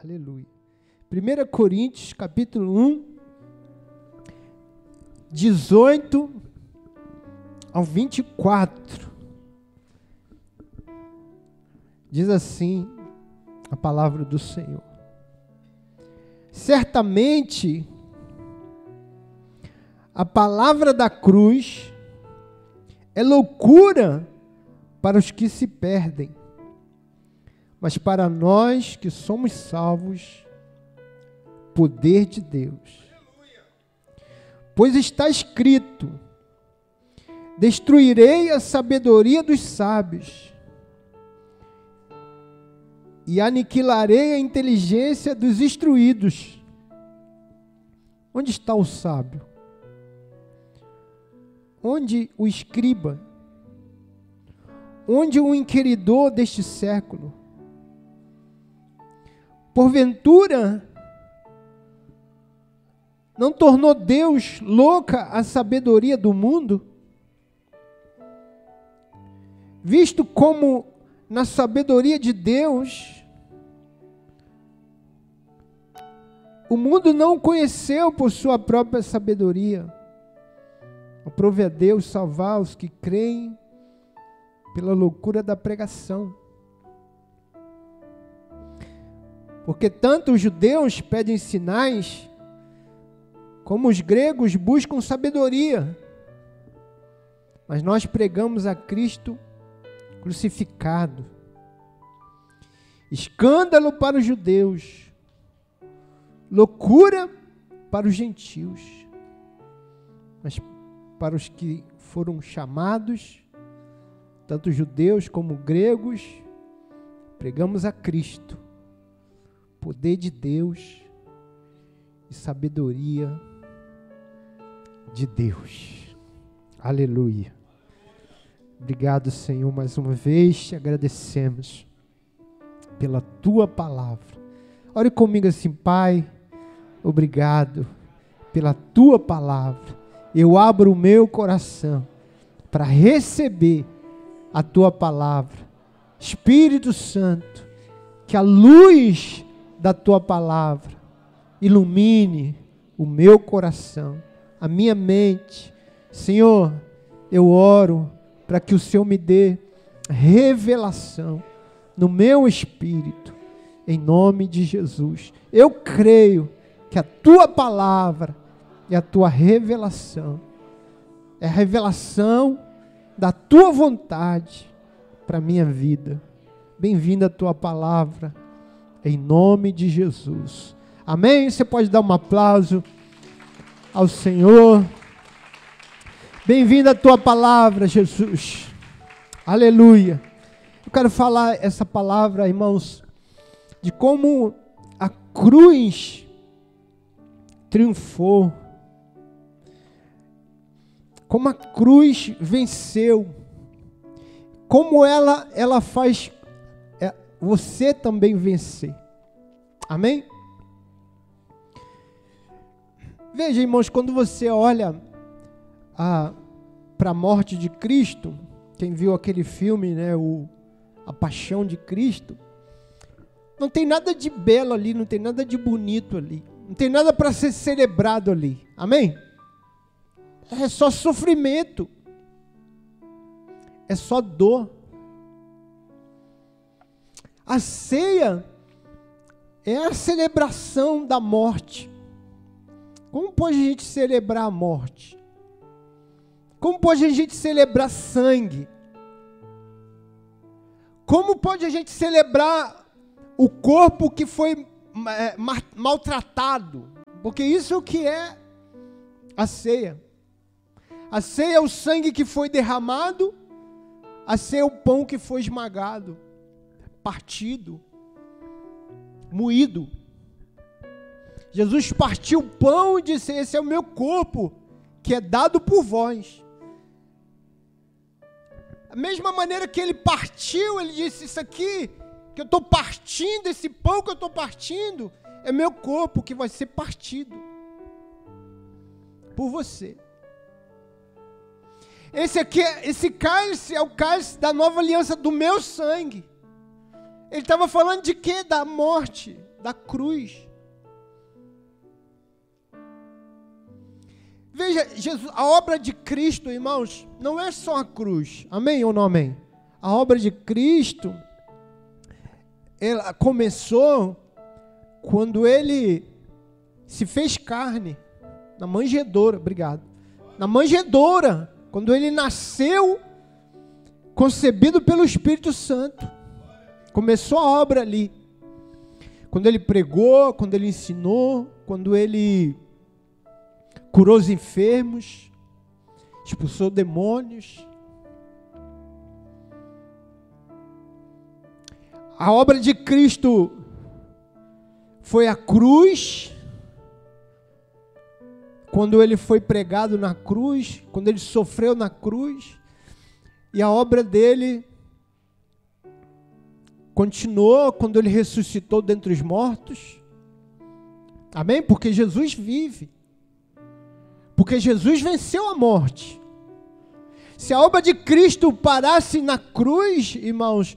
Aleluia. 1 Coríntios, capítulo 1, 18 ao 24. Diz assim a palavra do Senhor. Certamente, a palavra da cruz é loucura para os que se perdem, mas para nós que somos salvos, poder de Deus. Pois está escrito: Destruirei a sabedoria dos sábios e aniquilarei a inteligência dos instruídos. Onde está o sábio? Onde o escriba? Onde o inquiridor deste século? Porventura, não tornou Deus louca a sabedoria do mundo? Visto como na sabedoria de Deus, o mundo não conheceu por sua própria sabedoria. Aprove a Deus salvar os que creem pela loucura da pregação. Porque tanto os judeus pedem sinais, como os gregos buscam sabedoria. Mas nós pregamos a Cristo crucificado. Escândalo para os judeus, loucura para os gentios. Mas para os que foram chamados, tanto judeus como gregos, pregamos a Cristo, poder de Deus e sabedoria de Deus. Aleluia. Obrigado, Senhor, mais uma vez te agradecemos pela tua palavra. Ore comigo assim, Pai, obrigado pela tua palavra eu abro o meu coração para receber a tua palavra. Espírito Santo, que a luz da tua palavra ilumine o meu coração, a minha mente. Senhor, eu oro para que o Senhor me dê revelação no meu espírito, em nome de Jesus. Eu creio que a tua palavra e a tua revelação. É a revelação da tua vontade para a minha vida. Bem-vinda a tua palavra, em nome de Jesus. Amém? Você pode dar um aplauso ao Senhor. Bem-vinda a tua palavra, Jesus. Aleluia. Eu quero falar essa palavra, irmãos, de como a cruz triunfou como a cruz venceu, como ela ela faz você também vencer. Amém? Veja, irmãos, quando você olha para a morte de Cristo, quem viu aquele filme, né, o, a Paixão de Cristo, não tem nada de belo ali, não tem nada de bonito ali, não tem nada para ser celebrado ali. Amém? é só sofrimento, é só dor. A ceia é a celebração da morte. Como pode a gente celebrar a morte? Como pode a gente celebrar sangue? Como pode a gente celebrar o corpo que foi é, maltratado? Porque isso é o que é a ceia. A ceia é o sangue que foi derramado, a ceia é o pão que foi esmagado, partido, moído. Jesus partiu o pão e disse: Esse é o meu corpo, que é dado por vós. A mesma maneira que ele partiu, ele disse: Isso aqui, que eu estou partindo, esse pão que eu estou partindo, é meu corpo que vai ser partido por você. Esse aqui, esse cálice é o cálice da nova aliança do meu sangue. Ele estava falando de quê? Da morte. da cruz. Veja, Jesus, a obra de Cristo, irmãos, não é só a cruz. Amém ou não amém? A obra de Cristo, ela começou quando ele se fez carne na manjedoura, obrigado. Na manjedoura, quando ele nasceu concebido pelo Espírito Santo. Começou a obra ali. Quando ele pregou, quando ele ensinou, quando ele curou os enfermos, expulsou demônios. A obra de Cristo foi a cruz. Quando ele foi pregado na cruz, quando ele sofreu na cruz, e a obra dele continuou quando ele ressuscitou dentre os mortos. Amém? Porque Jesus vive. Porque Jesus venceu a morte. Se a obra de Cristo parasse na cruz, irmãos,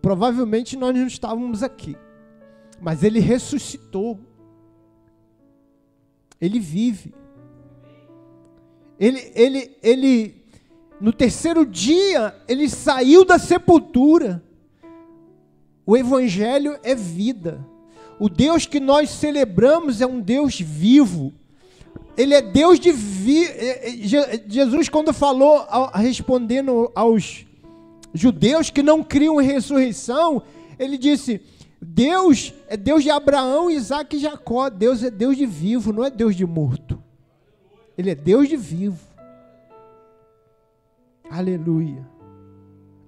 provavelmente nós não estávamos aqui. Mas ele ressuscitou. Ele vive. Ele, ele, ele, no terceiro dia, ele saiu da sepultura. O Evangelho é vida. O Deus que nós celebramos é um Deus vivo. Ele é Deus de vida. É, é, Jesus, quando falou, respondendo aos judeus que não criam em ressurreição, ele disse: Deus é Deus de Abraão, Isaac e Jacó. Deus é Deus de vivo, não é Deus de morto. Ele é Deus de vivo. Aleluia.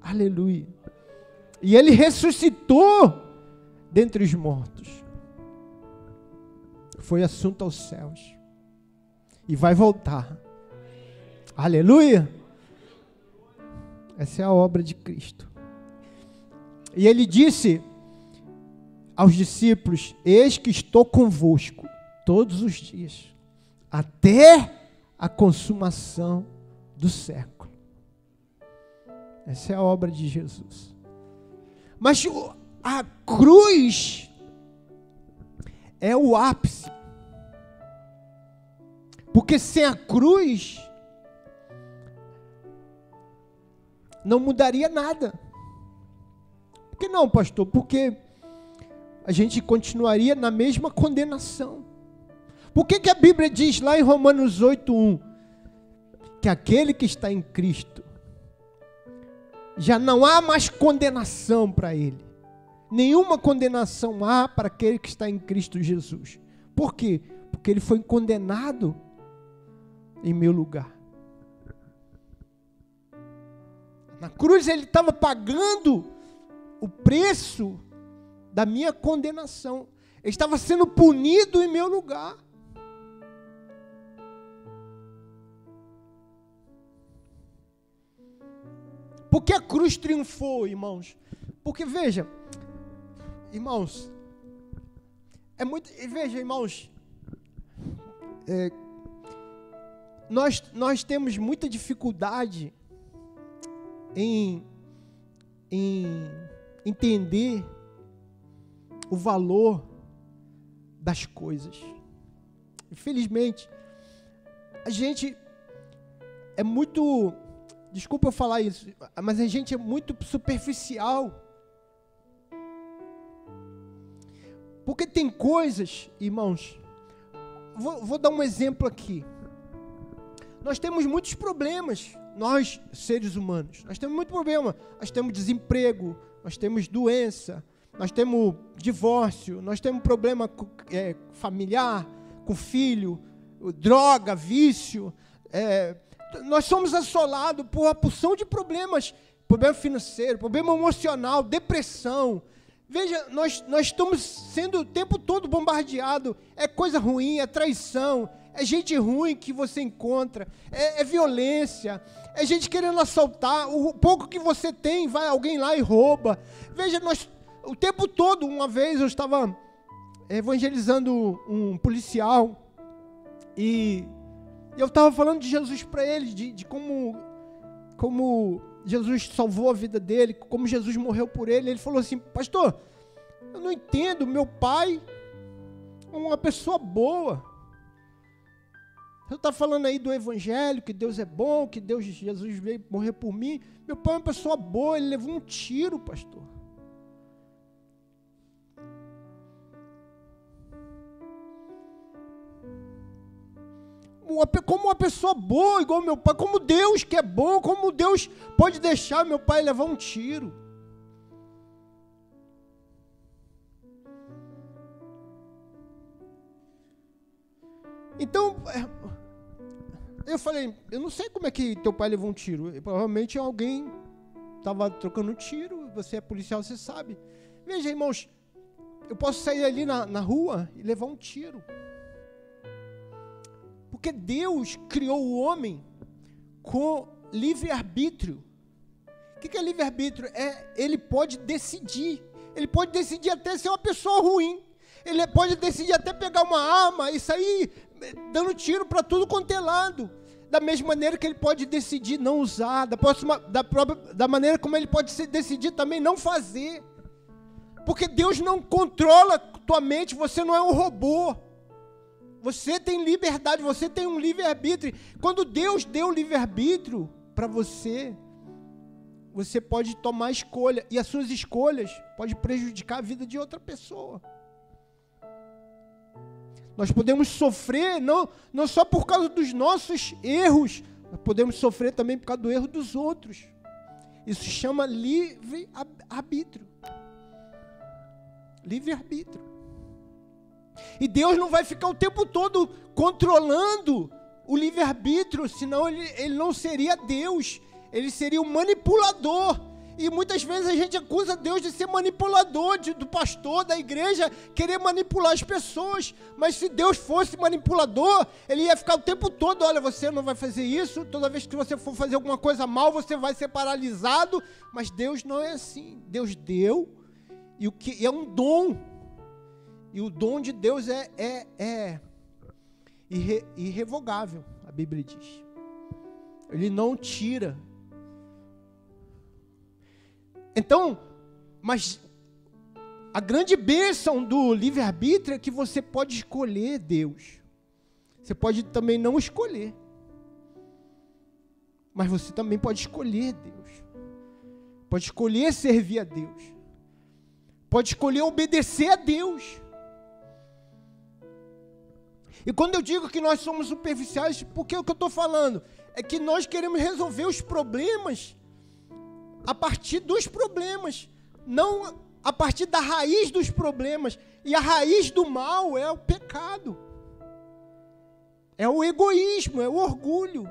Aleluia. E ele ressuscitou dentre os mortos. Foi assunto aos céus. E vai voltar. Aleluia. Essa é a obra de Cristo. E ele disse aos discípulos: Eis que estou convosco todos os dias, até a consumação do século. Essa é a obra de Jesus. Mas a cruz é o ápice. Porque sem a cruz não mudaria nada. Por que não, pastor? Porque a gente continuaria na mesma condenação. Por que, que a Bíblia diz lá em Romanos 8:1 que aquele que está em Cristo já não há mais condenação para ele. Nenhuma condenação há para aquele que está em Cristo Jesus. Por quê? Porque ele foi condenado em meu lugar. Na cruz ele estava pagando o preço da minha condenação. Ele estava sendo punido em meu lugar. Por que a cruz triunfou, irmãos? Porque veja, irmãos, é muito. Veja, irmãos, é, nós, nós temos muita dificuldade em, em entender o valor das coisas. Infelizmente, a gente é muito Desculpa eu falar isso, mas a gente é muito superficial. Porque tem coisas, irmãos, vou, vou, dar um exemplo aqui. Nós temos muitos problemas, nós, seres humanos. Nós temos muito problema. Nós temos desemprego, nós temos doença, nós temos divórcio, nós temos problema é, familiar, com filho, droga, vício. É, nós somos assolados por uma porção de problemas, problema financeiro, problema emocional, depressão. Veja, nós, nós estamos sendo o tempo todo bombardeado. É coisa ruim, é traição, é gente ruim que você encontra, é, é violência, é gente querendo assaltar. O pouco que você tem, vai alguém lá e rouba. Veja, nós o tempo todo, uma vez eu estava evangelizando um policial e e eu estava falando de Jesus para ele, de, de como, como Jesus salvou a vida dele, como Jesus morreu por ele. Ele falou assim: Pastor, Eu não entendo. Meu pai, uma pessoa boa. Você está falando aí do evangelho, que Deus é bom, que Deus, Jesus veio morrer por mim. Meu pai é uma pessoa boa, ele levou um tiro, pastor. Como uma pessoa boa, igual meu pai, como Deus que é bom, como Deus pode deixar meu pai levar um tiro. Então, é, eu falei, eu não sei como é que teu pai levou um tiro. Provavelmente alguém estava trocando tiro, você é policial, você sabe. Veja, irmãos, eu posso sair ali na, na rua e levar um tiro. Porque Deus criou o homem com livre-arbítrio. O que é livre-arbítrio? É, ele pode decidir. Ele pode decidir até ser uma pessoa ruim. Ele pode decidir até pegar uma arma e sair eh, dando tiro para tudo quanto é lado. Da mesma maneira que ele pode decidir não usar, da, próxima, da, própria, da maneira como ele pode decidir também não fazer. Porque Deus não controla tua mente, você não é um robô. Você tem liberdade, você tem um livre-arbítrio. Quando Deus deu livre-arbítrio para você, você pode tomar escolha. E as suas escolhas podem prejudicar a vida de outra pessoa. Nós podemos sofrer não, não só por causa dos nossos erros, nós podemos sofrer também por causa do erro dos outros. Isso chama livre-arbítrio. Livre-arbítrio. E Deus não vai ficar o tempo todo controlando o livre-arbítrio, senão ele, ele não seria Deus, ele seria o manipulador. E muitas vezes a gente acusa Deus de ser manipulador, de, do pastor, da igreja, querer manipular as pessoas. Mas se Deus fosse manipulador, ele ia ficar o tempo todo: olha, você não vai fazer isso, toda vez que você for fazer alguma coisa mal, você vai ser paralisado. Mas Deus não é assim. Deus deu, e o que é um dom e o dom de Deus é, é, é irre, irrevogável, a Bíblia diz. Ele não tira. Então, mas a grande bênção do livre-arbítrio é que você pode escolher Deus. Você pode também não escolher. Mas você também pode escolher Deus. Pode escolher servir a Deus. Pode escolher obedecer a Deus. E quando eu digo que nós somos superficiais, porque o que eu estou falando é que nós queremos resolver os problemas a partir dos problemas, não a partir da raiz dos problemas. E a raiz do mal é o pecado, é o egoísmo, é o orgulho.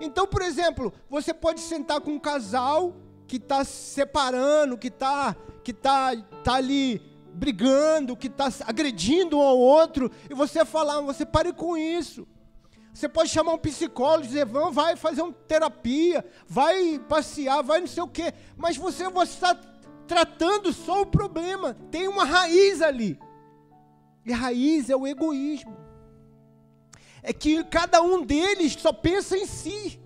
Então, por exemplo, você pode sentar com um casal que está se separando, que está que tá, tá ali brigando, que está agredindo um ao outro, e você falar, você pare com isso. Você pode chamar um psicólogo e dizer, vamos, vai fazer uma terapia, vai passear, vai não sei o quê. Mas você, você está tratando só o problema. Tem uma raiz ali. E a raiz é o egoísmo. É que cada um deles só pensa em si.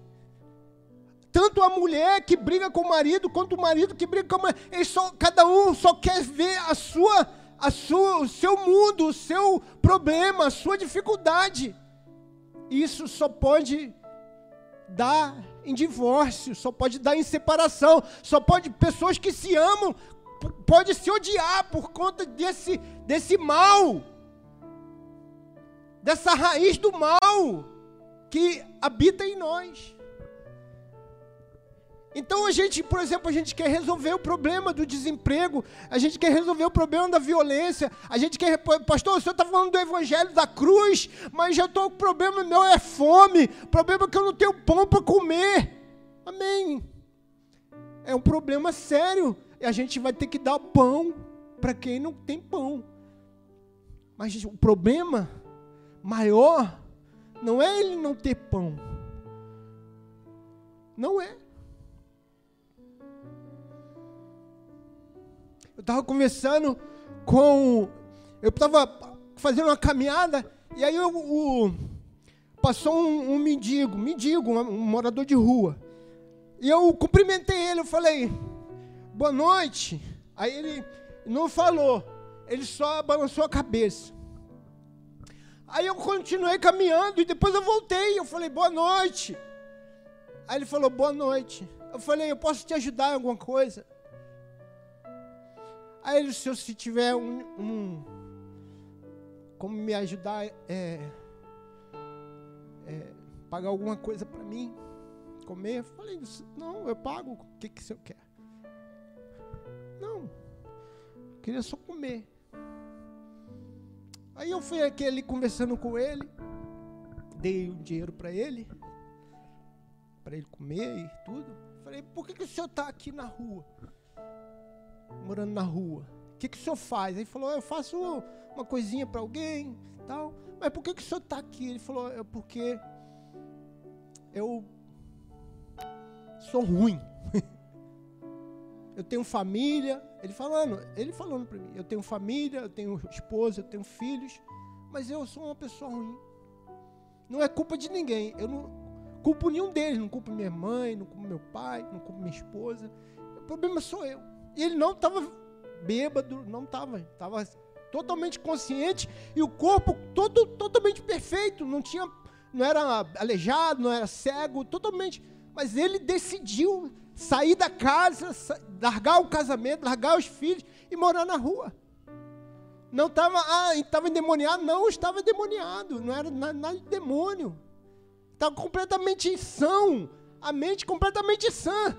Tanto a mulher que briga com o marido, quanto o marido que briga com a mulher. Só, cada um só quer ver a sua, a sua, o seu mundo, o seu problema, a sua dificuldade. Isso só pode dar em divórcio, só pode dar em separação, só pode pessoas que se amam pode se odiar por conta desse desse mal, dessa raiz do mal que habita em nós. Então a gente, por exemplo, a gente quer resolver o problema do desemprego, a gente quer resolver o problema da violência, a gente quer, pastor, o senhor está falando do evangelho da cruz, mas já estou, o problema meu é fome, problema que eu não tenho pão para comer. Amém. É um problema sério, e a gente vai ter que dar pão para quem não tem pão. Mas o problema maior não é ele não ter pão. Não é. Eu estava conversando com. Eu estava fazendo uma caminhada e aí eu, o, passou um, um, mendigo, mendigo, um, um morador de rua. E eu cumprimentei ele, eu falei, boa noite. Aí ele não falou. ele só balançou a cabeça. Aí eu continuei caminhando e depois eu voltei. Eu falei, boa noite. Aí ele falou, boa noite. Eu falei, eu posso te ajudar em alguma coisa? Aí ele, se eu se tiver um, um como me ajudar, é, é, pagar alguma coisa para mim, comer. Eu falei, não, eu pago. O que, que o senhor quer? Não, eu queria só comer. Aí eu fui aqui ali conversando com ele, dei um dinheiro para ele, para ele comer e tudo. Falei, por que, que o senhor está aqui na rua? Morando na rua. O que, que o senhor faz? Ele falou, eu faço uma coisinha para alguém, tal. Mas por que, que o senhor está aqui? Ele falou, é porque eu sou ruim. eu tenho família, ele falando, ele falando para mim, eu tenho família, eu tenho esposa, eu tenho filhos, mas eu sou uma pessoa ruim. Não é culpa de ninguém. Eu não culpo nenhum deles, não culpo minha mãe, não culpo meu pai, não culpo minha esposa. O problema sou eu. Ele não estava bêbado, não estava, estava totalmente consciente e o corpo todo totalmente perfeito, não tinha não era aleijado, não era cego, totalmente, mas ele decidiu sair da casa, largar o casamento, largar os filhos e morar na rua. Não estava, ah, estava endemoniado, não estava endemoniado, não era nada de demônio. Estava completamente são, a mente completamente sã.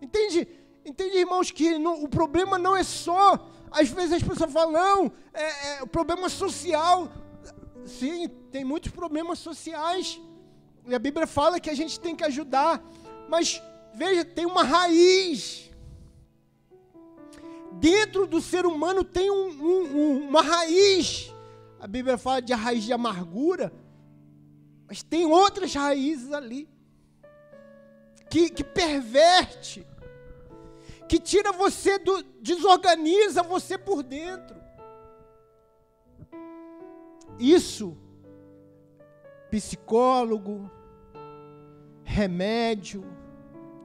Entende? Entende, irmãos, que o problema não é só. Às vezes as pessoas falam, não, é, é, o problema social. Sim, tem muitos problemas sociais. E a Bíblia fala que a gente tem que ajudar. Mas, veja, tem uma raiz. Dentro do ser humano tem um, um, uma raiz. A Bíblia fala de raiz de amargura. Mas tem outras raízes ali. Que, que perverte. Que tira você do. desorganiza você por dentro. Isso, psicólogo, remédio,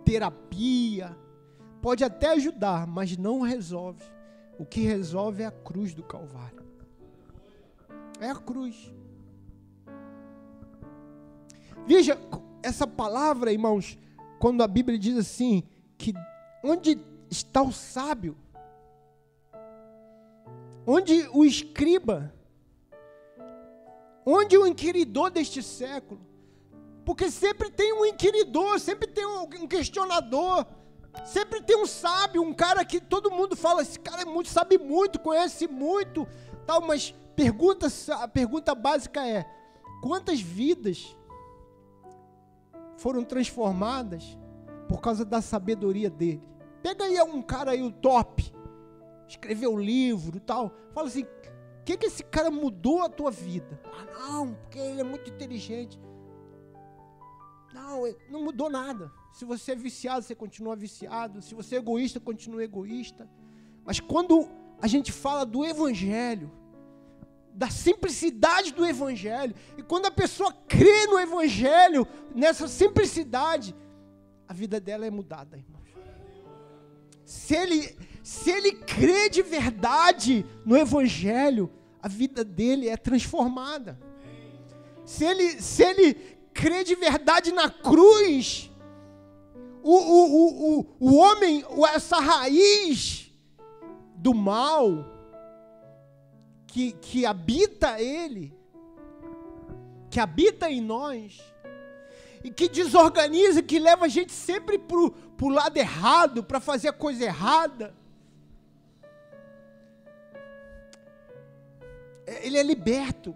terapia, pode até ajudar, mas não resolve. O que resolve é a cruz do Calvário. É a cruz. Veja essa palavra, irmãos, quando a Bíblia diz assim: que onde está o sábio? Onde o escriba? Onde o inquiridor deste século? Porque sempre tem um inquiridor, sempre tem um questionador, sempre tem um sábio, um cara que todo mundo fala, esse cara é muito, sabe muito, conhece muito, tal, mas pergunta, a pergunta básica é: quantas vidas foram transformadas por causa da sabedoria dele? Pega aí um cara aí, o top, escreveu livro e tal, fala assim, o que, que esse cara mudou a tua vida? Ah, não, porque ele é muito inteligente. Não, não mudou nada. Se você é viciado, você continua viciado. Se você é egoísta, continua egoísta. Mas quando a gente fala do Evangelho, da simplicidade do Evangelho, e quando a pessoa crê no Evangelho, nessa simplicidade, a vida dela é mudada. Se ele, se ele crê de verdade no Evangelho, a vida dele é transformada. Se ele, se ele crê de verdade na cruz, o, o, o, o, o homem, essa raiz do mal que, que habita ele, que habita em nós, e que desorganiza, que leva a gente sempre para o lado errado, para fazer a coisa errada. É, ele é liberto.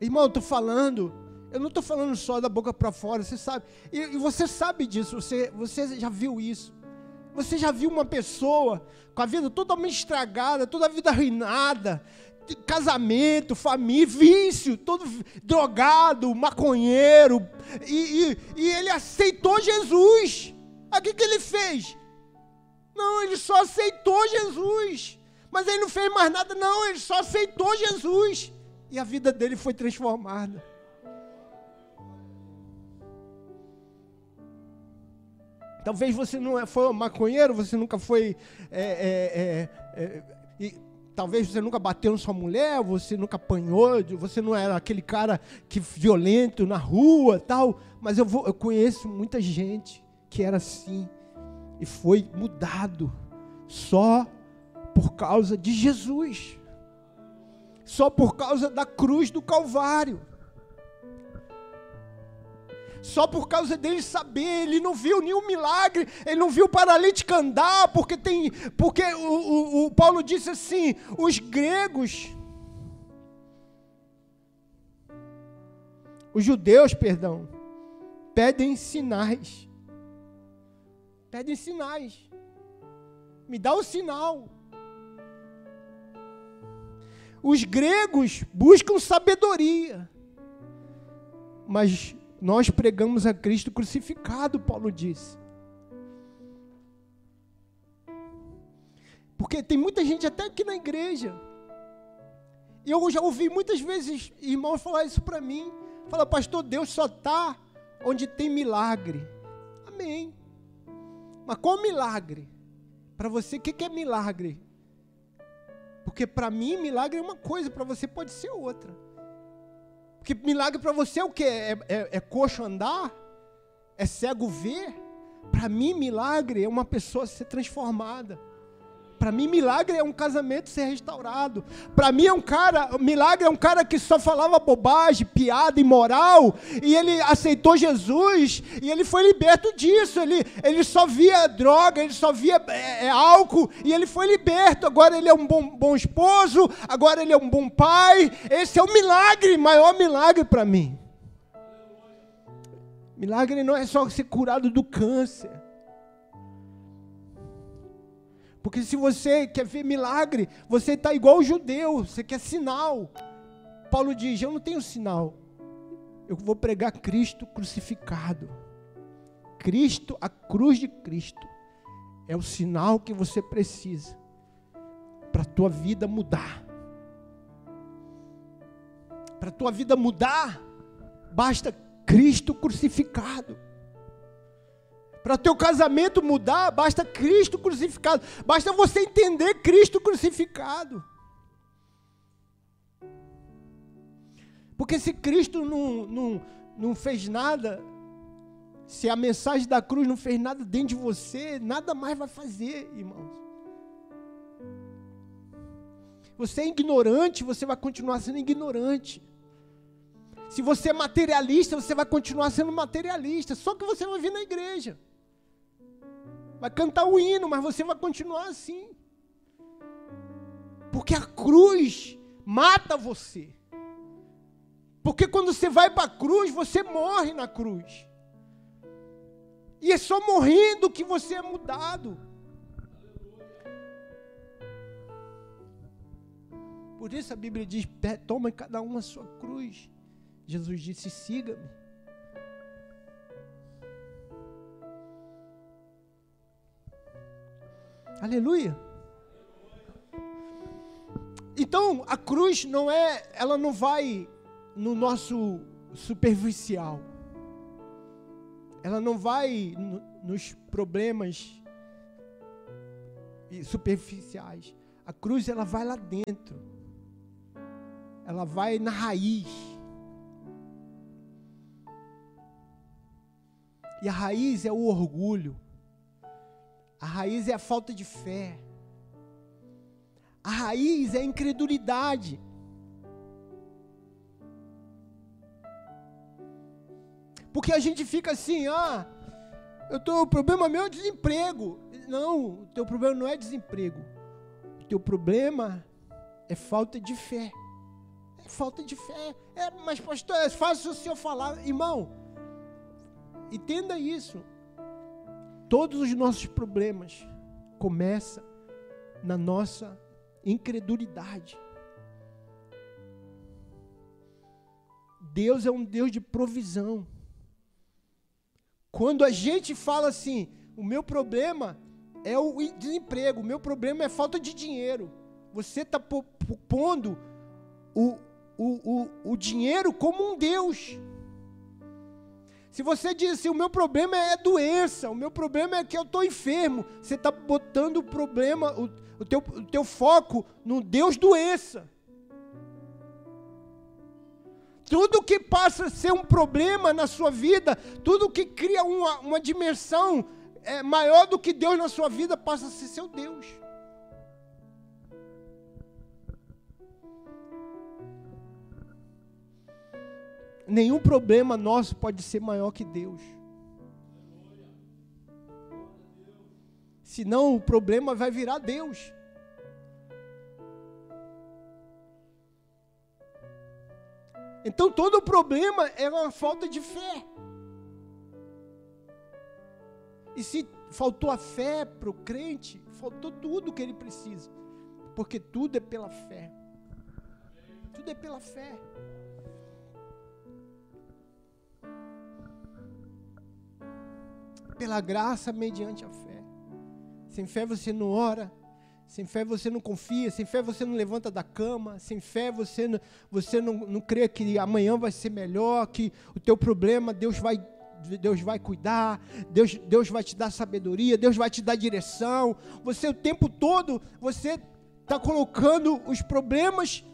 Irmão, eu estou falando, eu não estou falando só da boca para fora, você sabe, e, e, você sabe disso, você, você já viu isso. Você já viu uma pessoa com a vida totalmente estragada, toda a vida arruinada, casamento, família, vício, todo drogado, maconheiro, e, e, e ele aceitou Jesus. O que, que ele fez? Não, ele só aceitou Jesus. Mas ele não fez mais nada, não, ele só aceitou Jesus. E a vida dele foi transformada. Talvez você não é, foi maconheiro, você nunca foi. É, é, é, é, talvez você nunca bateu na sua mulher, você nunca apanhou, você não era aquele cara que violento na rua, tal. Mas eu, vou, eu conheço muita gente que era assim e foi mudado só por causa de Jesus, só por causa da cruz do Calvário só por causa dele saber, ele não viu nenhum milagre, ele não viu o paralítico andar, porque tem, porque o, o, o Paulo disse assim, os gregos, os judeus, perdão, pedem sinais, pedem sinais, me dá o sinal. Os gregos buscam sabedoria, mas nós pregamos a Cristo crucificado, Paulo disse. Porque tem muita gente até aqui na igreja. E eu já ouvi muitas vezes irmãos falar isso para mim. Fala, pastor, Deus só está onde tem milagre. Amém. Mas qual milagre? Para você, o que, que é milagre? Porque para mim, milagre é uma coisa, para você pode ser outra. Porque milagre para você é o que? É, é, é coxo andar? É cego ver? Para mim, milagre é uma pessoa ser transformada. Para mim, milagre é um casamento ser restaurado. Para mim, é um cara, milagre é um cara que só falava bobagem, piada, imoral, e ele aceitou Jesus e ele foi liberto disso. Ele, ele só via droga, ele só via é, é, álcool e ele foi liberto. Agora ele é um bom, bom esposo, agora ele é um bom pai. Esse é o milagre, maior milagre para mim. Milagre não é só ser curado do câncer. Porque se você quer ver milagre, você está igual o judeu, você quer sinal. Paulo diz: Eu não tenho sinal, eu vou pregar Cristo crucificado. Cristo, a cruz de Cristo, é o sinal que você precisa para a tua vida mudar. Para a tua vida mudar, basta Cristo crucificado. Para teu casamento mudar, basta Cristo crucificado. Basta você entender Cristo crucificado. Porque se Cristo não, não, não fez nada, se a mensagem da cruz não fez nada dentro de você, nada mais vai fazer, irmãos. Você é ignorante, você vai continuar sendo ignorante. Se você é materialista, você vai continuar sendo materialista. Só que você vai vir na igreja vai cantar o hino, mas você vai continuar assim. Porque a cruz mata você. Porque quando você vai para a cruz, você morre na cruz. E é só morrendo que você é mudado. Por isso a Bíblia diz: toma cada um a sua cruz. Jesus disse: siga-me. Aleluia. Então, a cruz não é, ela não vai no nosso superficial. Ela não vai no, nos problemas superficiais. A cruz ela vai lá dentro. Ela vai na raiz. E a raiz é o orgulho. A raiz é a falta de fé. A raiz é a incredulidade. Porque a gente fica assim, ah, eu tô, o problema meu é desemprego. Não, o teu problema não é desemprego. O teu problema é falta de fé. É falta de fé. É, mas pastor, é fácil o senhor falar, irmão. Entenda isso. Todos os nossos problemas começam na nossa incredulidade. Deus é um Deus de provisão. Quando a gente fala assim, o meu problema é o desemprego, o meu problema é falta de dinheiro. Você está pondo o, o, o, o dinheiro como um Deus. Se você diz assim, o meu problema é doença, o meu problema é que eu estou enfermo, você está botando o problema, o, o, teu, o teu foco no Deus doença. Tudo que passa a ser um problema na sua vida, tudo que cria uma, uma dimensão é, maior do que Deus na sua vida, passa a ser seu Deus. Nenhum problema nosso pode ser maior que Deus. Senão o problema vai virar Deus. Então todo problema é uma falta de fé. E se faltou a fé para o crente, faltou tudo que ele precisa. Porque tudo é pela fé. Tudo é pela fé. Pela graça mediante a fé. Sem fé você não ora, sem fé você não confia, sem fé você não levanta da cama, sem fé você não, você não, não crê que amanhã vai ser melhor, que o teu problema Deus vai, Deus vai cuidar, Deus, Deus vai te dar sabedoria, Deus vai te dar direção. Você o tempo todo, você está colocando os problemas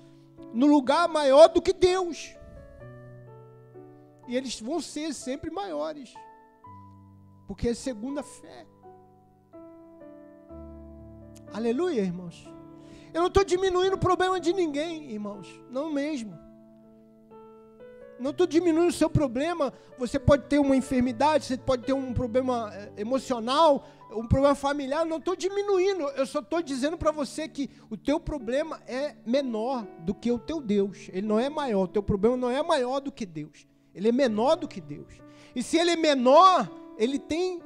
no lugar maior do que Deus. E eles vão ser sempre maiores. Porque é segunda fé. Aleluia, irmãos. Eu não estou diminuindo o problema de ninguém, irmãos. Não mesmo. Não estou diminuindo o seu problema. Você pode ter uma enfermidade, você pode ter um problema eh, emocional, um problema familiar. Não estou diminuindo. Eu só estou dizendo para você que o teu problema é menor do que o teu Deus. Ele não é maior. O teu problema não é maior do que Deus. Ele é menor do que Deus. E se ele é menor, ele tem,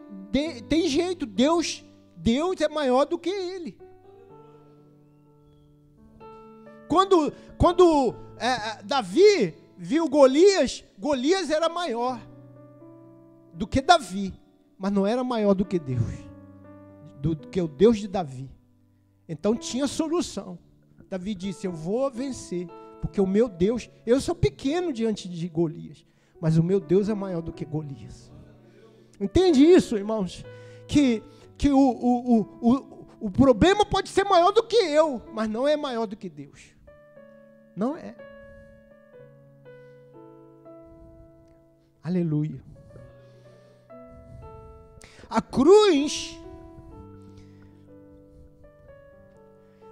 tem jeito. Deus Deus é maior do que ele. Quando, quando é, é, Davi viu Golias, Golias era maior do que Davi, mas não era maior do que Deus, do, do que o Deus de Davi. Então tinha solução. Davi disse: Eu vou vencer, porque o meu Deus, eu sou pequeno diante de Golias, mas o meu Deus é maior do que Golias. Entende isso, irmãos? Que que o, o, o, o, o problema pode ser maior do que eu, mas não é maior do que Deus. Não é. Aleluia. A cruz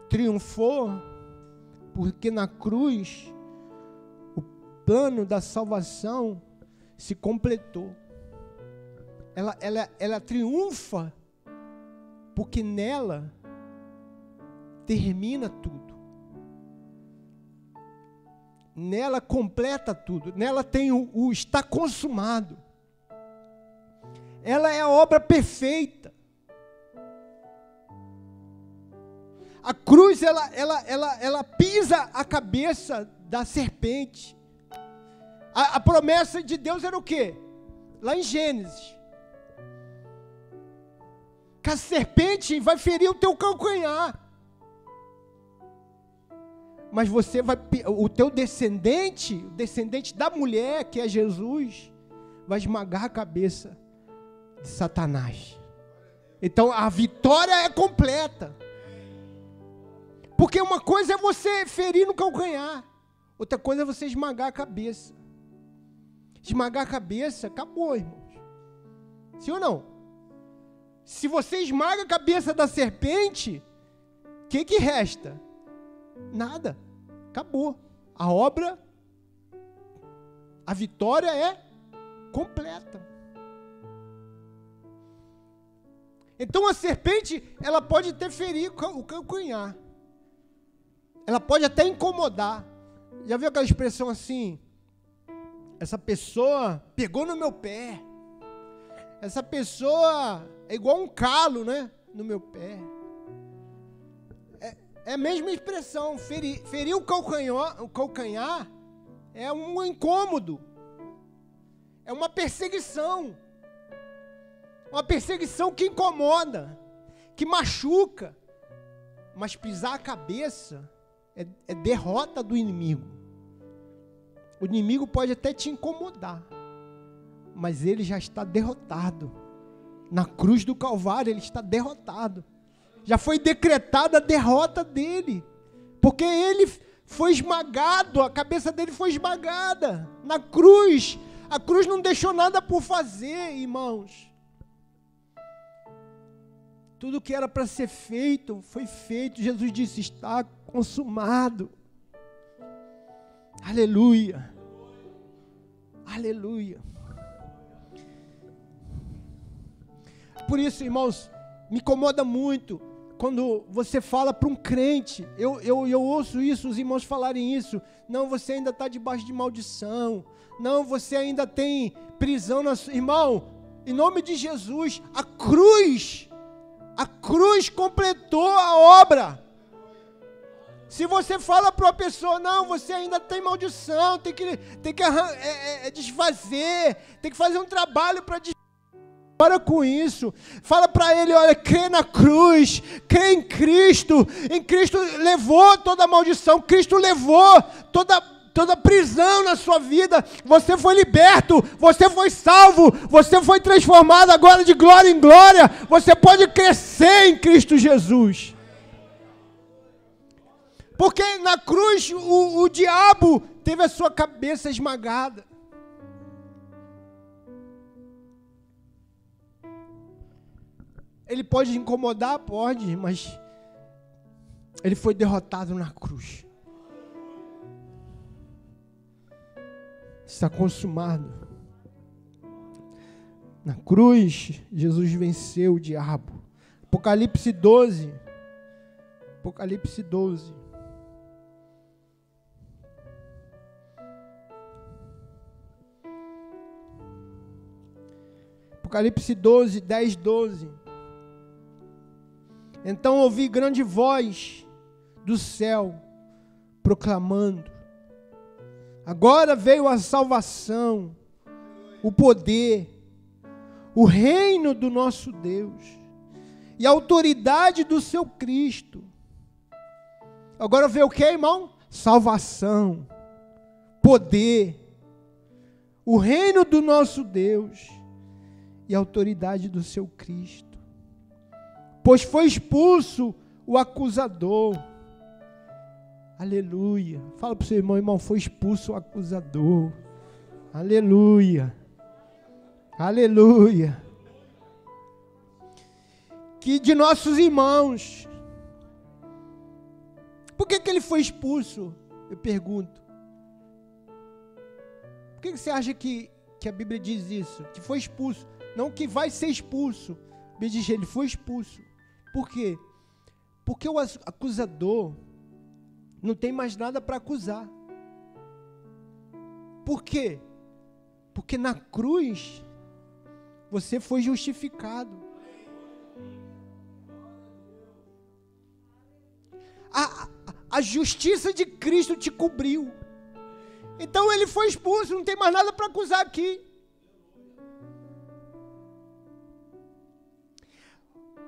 triunfou porque na cruz o plano da salvação se completou. Ela, ela, ela triunfa porque nela termina tudo. Nela completa tudo. Nela tem o, o está consumado. Ela é a obra perfeita. A cruz ela, ela, ela, ela pisa a cabeça da serpente. A, a promessa de Deus era o quê? Lá em Gênesis que a serpente vai ferir o teu calcanhar. Mas você vai, o teu descendente, o descendente da mulher, que é Jesus, vai esmagar a cabeça de Satanás. Então a vitória é completa. Porque uma coisa é você ferir no calcanhar, outra coisa é você esmagar a cabeça. Esmagar a cabeça, acabou, irmãos. Sim ou não? Se você esmaga a cabeça da serpente, o que, que resta? Nada. Acabou. A obra, a vitória é completa. Então a serpente, ela pode até ferir o calcanhar. Ela pode até incomodar. Já viu aquela expressão assim? Essa pessoa pegou no meu pé. Essa pessoa é igual um calo, né? No meu pé. É, é a mesma expressão. Ferir, ferir o, calcanhar, o calcanhar é um incômodo. É uma perseguição. Uma perseguição que incomoda, que machuca. Mas pisar a cabeça é, é derrota do inimigo. O inimigo pode até te incomodar, mas ele já está derrotado. Na cruz do Calvário, ele está derrotado. Já foi decretada a derrota dele, porque ele foi esmagado, a cabeça dele foi esmagada na cruz. A cruz não deixou nada por fazer, irmãos. Tudo que era para ser feito foi feito. Jesus disse: está consumado. Aleluia. Aleluia. Por isso, irmãos, me incomoda muito quando você fala para um crente, eu, eu, eu ouço isso, os irmãos falarem isso. Não, você ainda está debaixo de maldição. Não, você ainda tem prisão na sua. Irmão, em nome de Jesus, a cruz, a cruz completou a obra. Se você fala para uma pessoa, não, você ainda tem maldição, tem que, tem que é, é, é, desfazer, tem que fazer um trabalho para desfazer. Para com isso. Fala para ele, olha, crê na cruz, crê em Cristo. Em Cristo levou toda a maldição, Cristo levou toda toda prisão na sua vida. Você foi liberto, você foi salvo, você foi transformado agora de glória em glória. Você pode crescer em Cristo Jesus. Porque na cruz o, o diabo teve a sua cabeça esmagada. Ele pode incomodar? Pode, mas ele foi derrotado na cruz. Está consumado. Na cruz, Jesus venceu o diabo. Apocalipse 12. Apocalipse 12. Apocalipse 12, 10, 12. Então ouvi grande voz do céu proclamando: Agora veio a salvação, o poder, o reino do nosso Deus e a autoridade do seu Cristo. Agora veio o que, irmão? Salvação, poder, o reino do nosso Deus e a autoridade do seu Cristo pois foi expulso o acusador. Aleluia. Fala para o seu irmão, irmão, foi expulso o acusador. Aleluia. Aleluia. Que de nossos irmãos. Por que, que ele foi expulso? Eu pergunto. Por que, que você acha que, que a Bíblia diz isso? Que foi expulso. Não que vai ser expulso. A Bíblia diz ele foi expulso. Por quê? Porque o acusador não tem mais nada para acusar. Por quê? Porque na cruz você foi justificado. A, a, justiça de Cristo te cobriu. Então ele foi expulso, não tem mais nada para acusar aqui.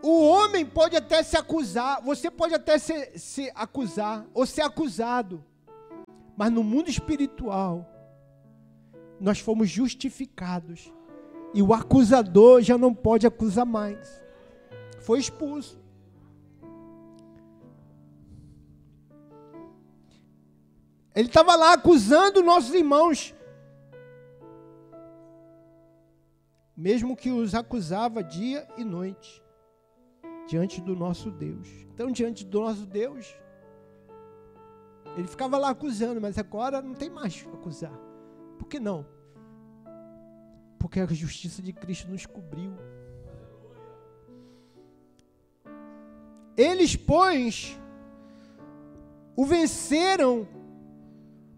O homem pode até se acusar, você pode até se, se acusar ou ser acusado, mas no mundo espiritual, nós fomos justificados e o acusador já não pode acusar mais. Foi expulso. Ele estava lá acusando nossos irmãos, mesmo que os acusava dia e noite diante do nosso Deus. Então, diante do nosso Deus, ele ficava lá acusando, mas agora não tem mais acusar. Por que não? Porque a justiça de Cristo nos cobriu. Eles, pois, o venceram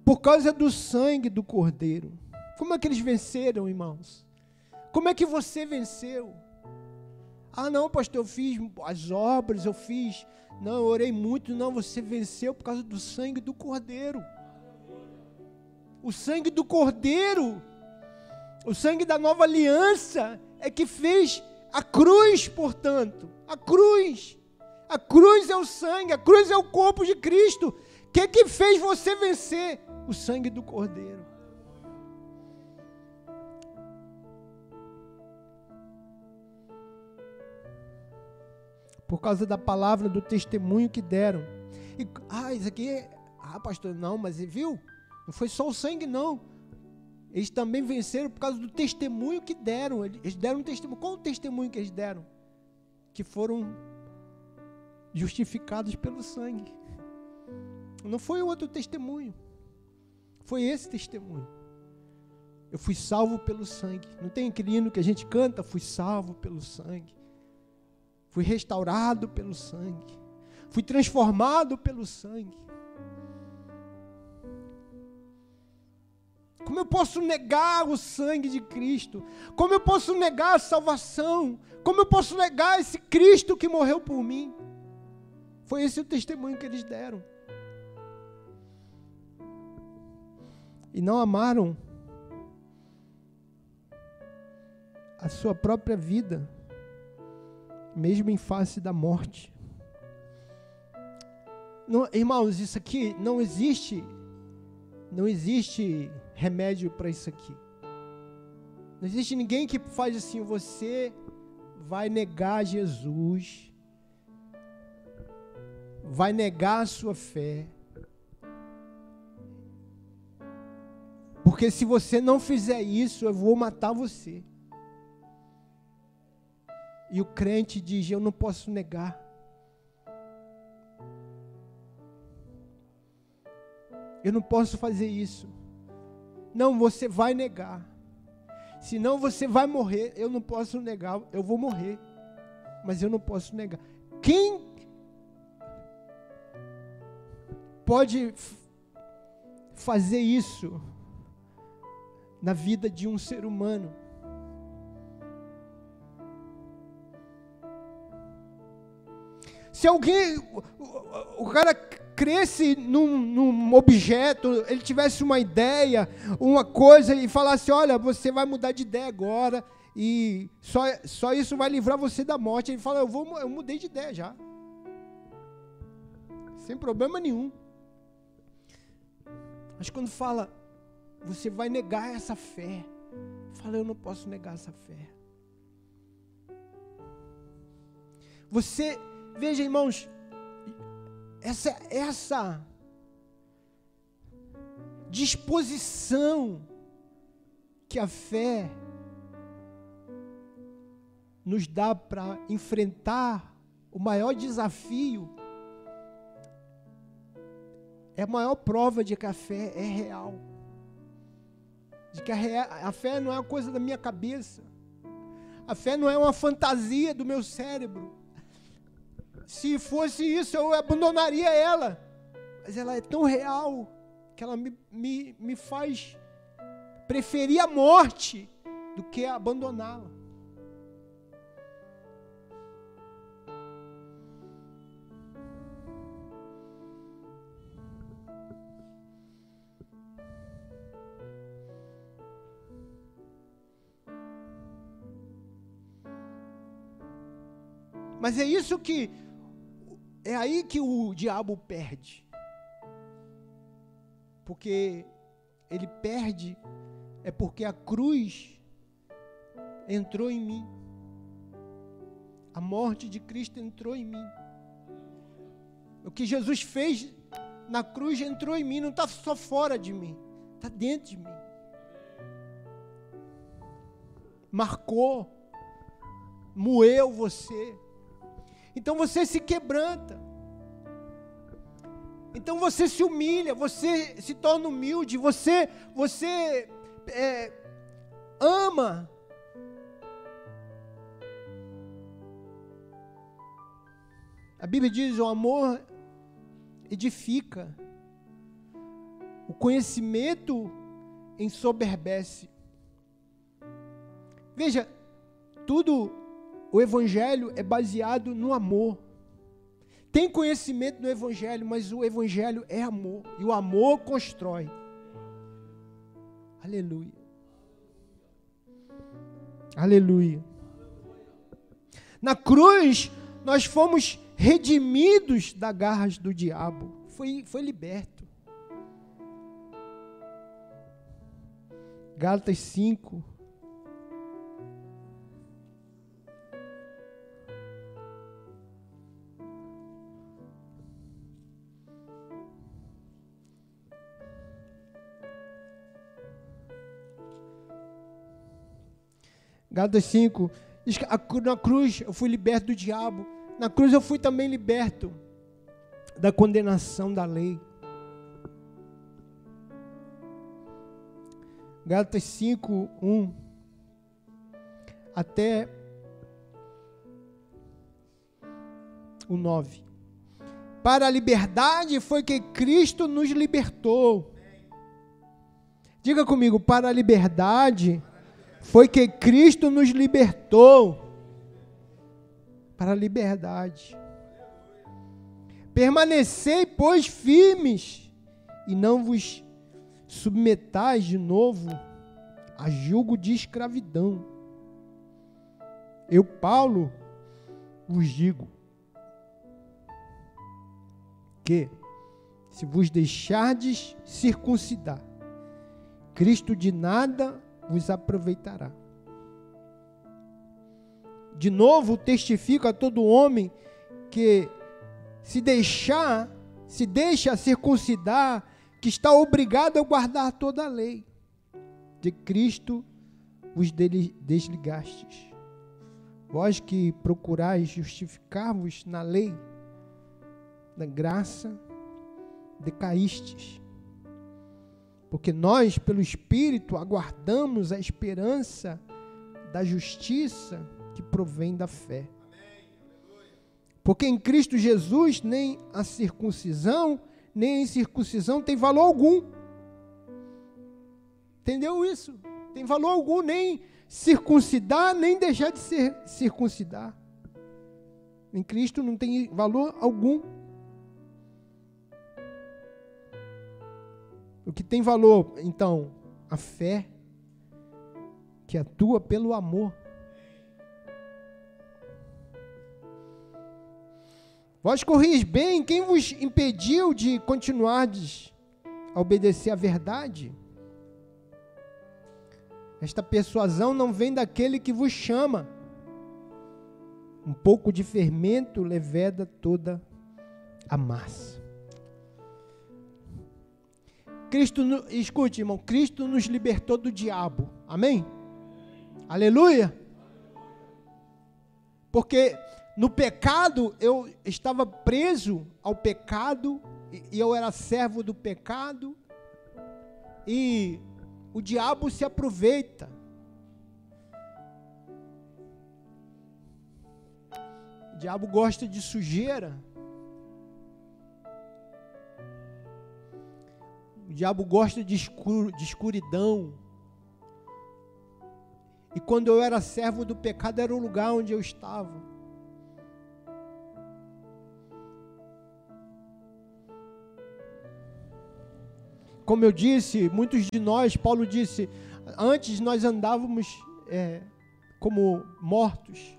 por causa do sangue do Cordeiro. Como é que eles venceram, irmãos? Como é que você venceu? Ah, não, pastor, eu fiz as obras, eu fiz. Não, eu orei muito. Não, você venceu por causa do sangue do Cordeiro. O sangue do Cordeiro, o sangue da nova aliança, é que fez a cruz, portanto. A cruz. A cruz é o sangue, a cruz é o corpo de Cristo. O que, é que fez você vencer? O sangue do Cordeiro. Por causa da palavra, do testemunho que deram. E, ah, isso aqui, é, ah, pastor, não, mas viu? Não foi só o sangue, não. Eles também venceram por causa do testemunho que deram. Eles deram um testemunho. Qual o testemunho que eles deram? Que foram justificados pelo sangue. Não foi outro testemunho. Foi esse testemunho. Eu fui salvo pelo sangue. Não tem aquele hino que a gente canta? Fui salvo pelo sangue. Fui restaurado pelo sangue. Fui transformado pelo sangue. Como eu posso negar o sangue de Cristo? Como eu posso negar a salvação? Como eu posso negar esse Cristo que morreu por mim? Foi esse o testemunho que eles deram. E não amaram a sua própria vida, mesmo em face da morte. Não, irmãos, isso aqui não existe, não existe remédio para isso aqui. Não existe ninguém que faz assim, você vai negar Jesus, vai negar a sua fé. Porque se você não fizer isso, eu vou matar você. E o crente diz: Eu não posso negar. Eu não posso fazer isso. Não, você vai negar. Senão você vai morrer. Eu não posso negar. Eu vou morrer. Mas eu não posso negar. Quem pode fazer isso na vida de um ser humano? Se alguém, o, cara cresce num, num, objeto, ele tivesse uma ideia, uma coisa, e falasse: Olha, você vai mudar de ideia agora, e só, só isso vai livrar você da morte. Ele fala: Eu, vou, eu mudei de ideia já. Sem problema nenhum. Mas quando fala, você vai negar essa fé, fala: Eu não posso negar essa fé. Você, veja, irmãos, essa, essa disposição que a fé nos dá para enfrentar o maior desafio é a maior prova de que a fé é real. De que a, a fé não é uma coisa da minha cabeça. A fé não é uma fantasia do meu cérebro. Se fosse isso, eu abandonaria ela. Mas ela é tão real que ela me, me, me faz preferir a morte do que abandoná-la. Mas é isso que é aí que o diabo perde. Porque ele perde é porque a cruz entrou em mim. A morte de Cristo entrou em mim. O que Jesus fez na cruz entrou em mim, não está só fora de mim, está dentro de mim. Marcou, moeu você. Então você se quebranta. Então você se humilha, você se torna humilde, você, você é, ama. A Bíblia diz: o amor edifica, o conhecimento ensoberbece. Veja, tudo o Evangelho é baseado no amor. Tem conhecimento no Evangelho, mas o Evangelho é amor. E o amor constrói. Aleluia. Aleluia. Na cruz, nós fomos redimidos das garras do diabo. Foi, foi liberto. Gálatas 5, Gálatas 5. Diz que na cruz eu fui liberto do diabo. Na cruz eu fui também liberto da condenação da lei. Gálatas 5, 1 até o 9. Para a liberdade foi que Cristo nos libertou. Diga comigo, para a liberdade foi que Cristo nos libertou. Para a liberdade. Permanecei, pois, firmes, e não vos submetais de novo a julgo de escravidão. Eu, Paulo, vos digo que, se vos deixardes circuncidar, Cristo de nada vos aproveitará. De novo, testifico a todo homem que se deixar, se deixa circuncidar, que está obrigado a guardar toda a lei. De Cristo vos desligastes. Vós que procurais justificar-vos na lei, na graça, decaístes. Porque nós, pelo Espírito, aguardamos a esperança da justiça que provém da fé. Porque em Cristo Jesus nem a circuncisão, nem a incircuncisão tem valor algum. Entendeu isso? Tem valor algum, nem circuncidar, nem deixar de ser circuncidar. Em Cristo não tem valor algum. O que tem valor, então, a fé que atua pelo amor. Vós corris bem, quem vos impediu de continuardes a obedecer à verdade? Esta persuasão não vem daquele que vos chama. Um pouco de fermento leveda toda a massa. Cristo, escute, irmão, Cristo nos libertou do diabo. Amém? Aleluia. Porque no pecado, eu estava preso ao pecado, e eu era servo do pecado, e o diabo se aproveita. O diabo gosta de sujeira. Diabo gosta de, escuro, de escuridão. E quando eu era servo do pecado, era o lugar onde eu estava. Como eu disse, muitos de nós, Paulo disse, antes nós andávamos é, como mortos.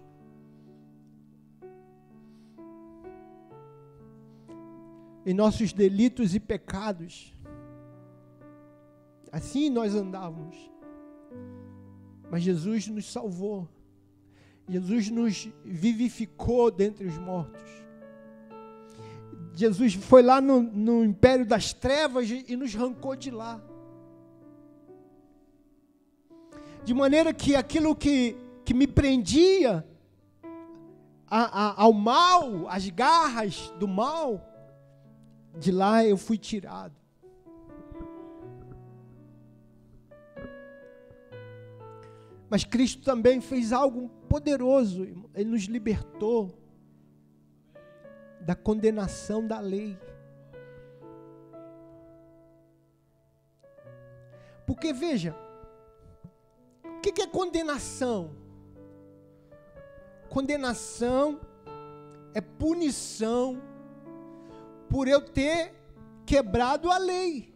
Em nossos delitos e pecados. Assim nós andávamos. Mas Jesus nos salvou. Jesus nos vivificou dentre os mortos. Jesus foi lá no, no império das trevas e nos arrancou de lá. De maneira que aquilo que, que me prendia a, a, ao mal, as garras do mal, de lá eu fui tirado. Mas Cristo também fez algo poderoso, Ele nos libertou da condenação da lei. Porque veja, o que é condenação? Condenação é punição por eu ter quebrado a lei.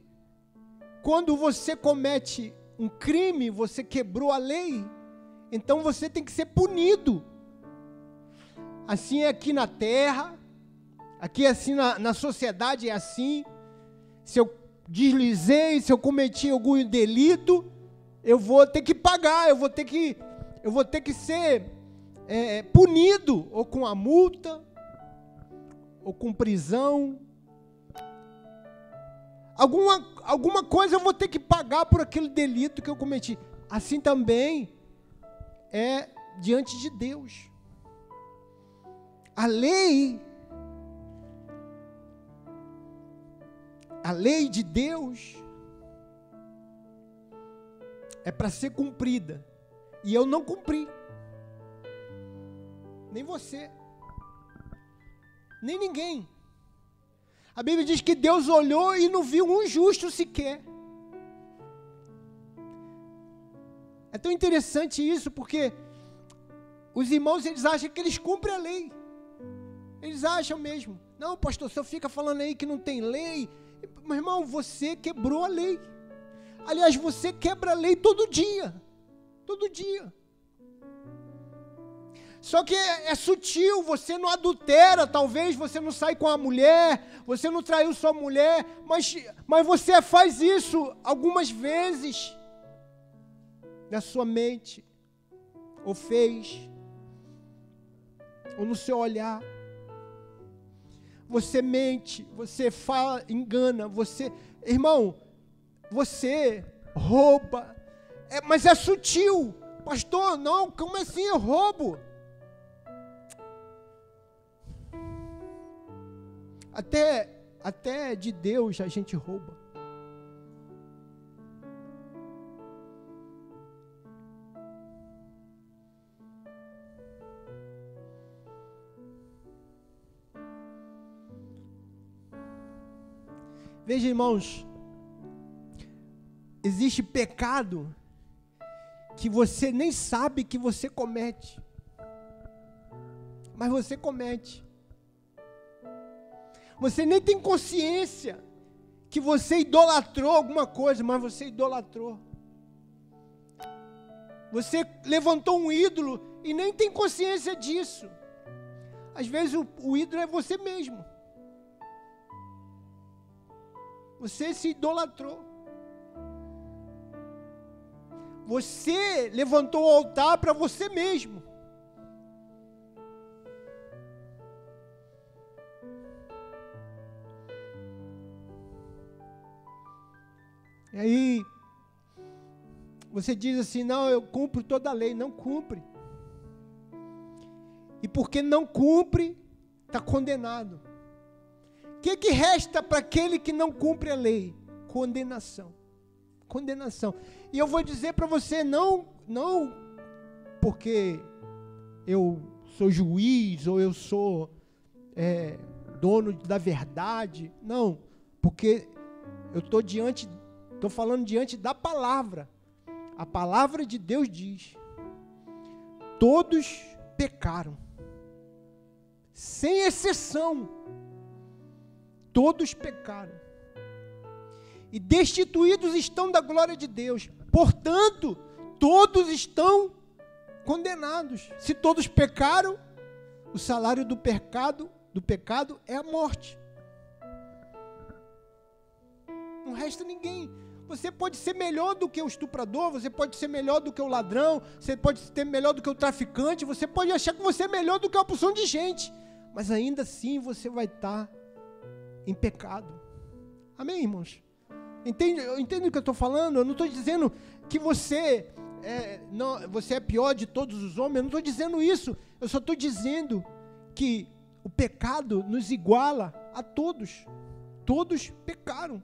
Quando você comete um crime, você quebrou a lei, então você tem que ser punido. Assim é aqui na terra, Aqui assim na, na sociedade é assim. Se eu deslizei, se eu cometi algum delito, eu vou ter que pagar, eu vou ter que, eu vou ter que ser é, punido, ou com a multa, ou com prisão. Alguma, alguma coisa eu vou ter que pagar por aquele delito que eu cometi. Assim também é diante de Deus. A lei, a lei de Deus, é para ser cumprida. E eu não cumpri. Nem você. Nem ninguém. A Bíblia diz que Deus olhou e não viu um justo sequer. É tão interessante isso porque os irmãos eles acham que eles cumprem a lei. Eles acham mesmo. Não, pastor, senhor fica falando aí que não tem lei. Meu irmão, você quebrou a lei. Aliás, você quebra a lei todo dia. Todo dia. Só que é, é, sutil, você não adultera, talvez você não sai com a mulher, você não traiu sua mulher, mas, mas você faz isso algumas vezes na sua mente, ou fez, ou no seu olhar. Você mente, você fala, engana, você, irmão, você rouba, é, mas é sutil, pastor. Não, como assim roubo? Até, até de Deus a gente rouba. Veja, irmãos, existe pecado que você nem sabe que você comete, mas você comete. Você nem tem consciência que você idolatrou alguma coisa, mas você idolatrou. Você levantou um ídolo e nem tem consciência disso. Às vezes o, o ídolo é você mesmo. Você se idolatrou. Você levantou o altar para você mesmo. E aí, você diz assim: não, eu cumpro toda a lei. Não cumpre. E porque não cumpre, está condenado. O que, que resta para aquele que não cumpre a lei? Condenação. Condenação. E eu vou dizer para você, não, não porque eu sou juiz ou eu sou é, dono da verdade. Não, porque eu estou diante, estou falando diante da palavra. A palavra de Deus diz: todos pecaram, sem exceção todos pecaram. E destituídos estão da glória de Deus. Portanto, todos estão condenados. Se todos pecaram, o salário do pecado, do pecado é a morte. Não resta ninguém. Você pode ser melhor do que o estuprador, você pode ser melhor do que o ladrão, você pode ser melhor do que o traficante, você pode achar que você é melhor do que uma porção de gente, mas ainda assim você vai estar em pecado. Amém, irmãos? Entende, entende o que eu estou falando? Eu não estou dizendo que você é, não, você é pior de todos os homens. Eu não estou dizendo isso. Eu só estou dizendo que o pecado nos iguala a todos. Todos pecaram.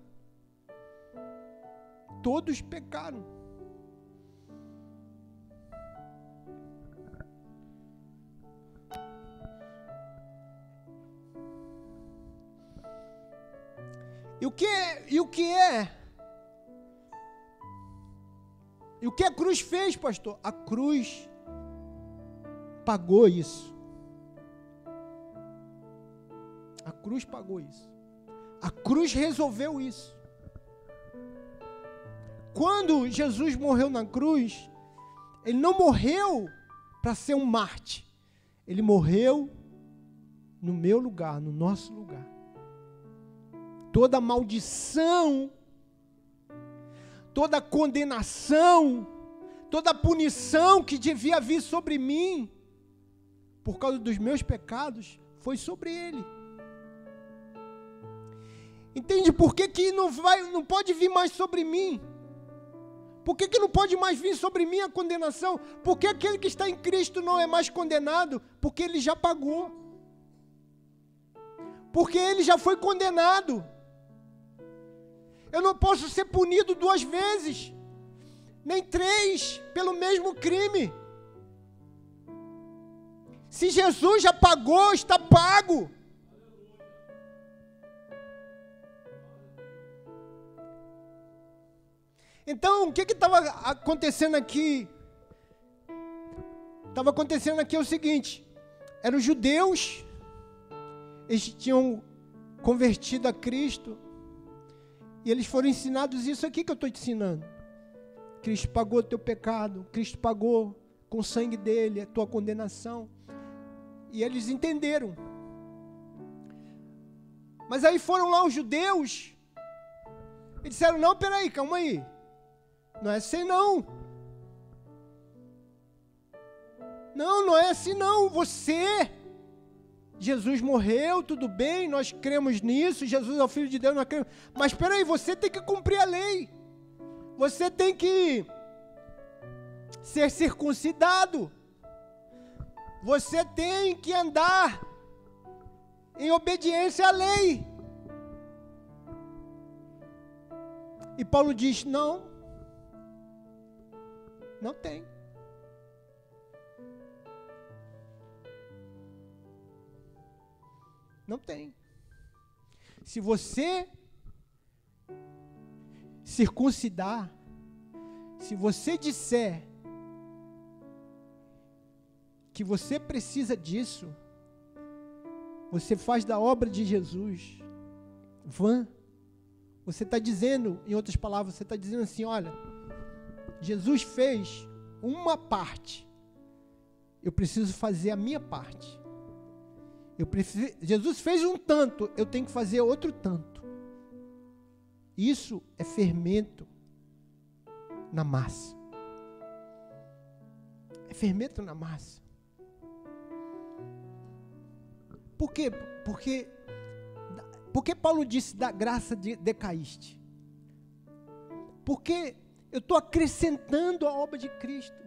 Todos pecaram. E o que é, e o que é? E o que a cruz fez, pastor? A cruz pagou isso. A cruz pagou isso. A cruz resolveu isso. Quando Jesus morreu na cruz, ele não morreu para ser um Marte. Ele morreu no meu lugar, no nosso lugar toda maldição, toda condenação, toda punição que devia vir sobre mim, por causa dos meus pecados, foi sobre ele. Entende por que, que não vai, não pode vir mais sobre mim? Por que, que não pode mais vir sobre mim a condenação? Porque aquele que está em Cristo não é mais condenado? Porque ele já pagou. Porque ele já foi condenado. Eu não posso ser punido duas vezes, nem três, pelo mesmo crime. Se Jesus já pagou, está pago. Então, o que estava acontecendo aqui? Estava acontecendo aqui o seguinte: eram judeus, eles tinham convertido a Cristo, e eles foram ensinados isso aqui que eu estou te ensinando. Cristo pagou o teu pecado, Cristo pagou com o sangue dele a tua condenação. E eles entenderam. Mas aí foram lá os judeus e disseram: Não, peraí, calma aí. Não é assim não. Não, não é assim não. Você, Jesus morreu, tudo bem, nós cremos nisso, Jesus é o Filho de Deus, nós cremos. Mas espera aí, você tem que cumprir a lei. Você tem que ser circuncidado. Você tem que andar em obediência à lei. E Paulo diz: não, não tem. Não tem. Se você circuncidar, se você disser que você precisa disso, você faz da obra de Jesus vã. Você está dizendo, em outras palavras, você está dizendo assim: olha, Jesus fez uma parte. Eu preciso fazer a minha parte. Eu preciso, Jesus fez um tanto, eu tenho que fazer outro tanto. Isso é fermento na massa. É fermento na massa. Por quê? Porque, porque Paulo disse da graça de, decaíste. Porque eu estou acrescentando a obra de Cristo.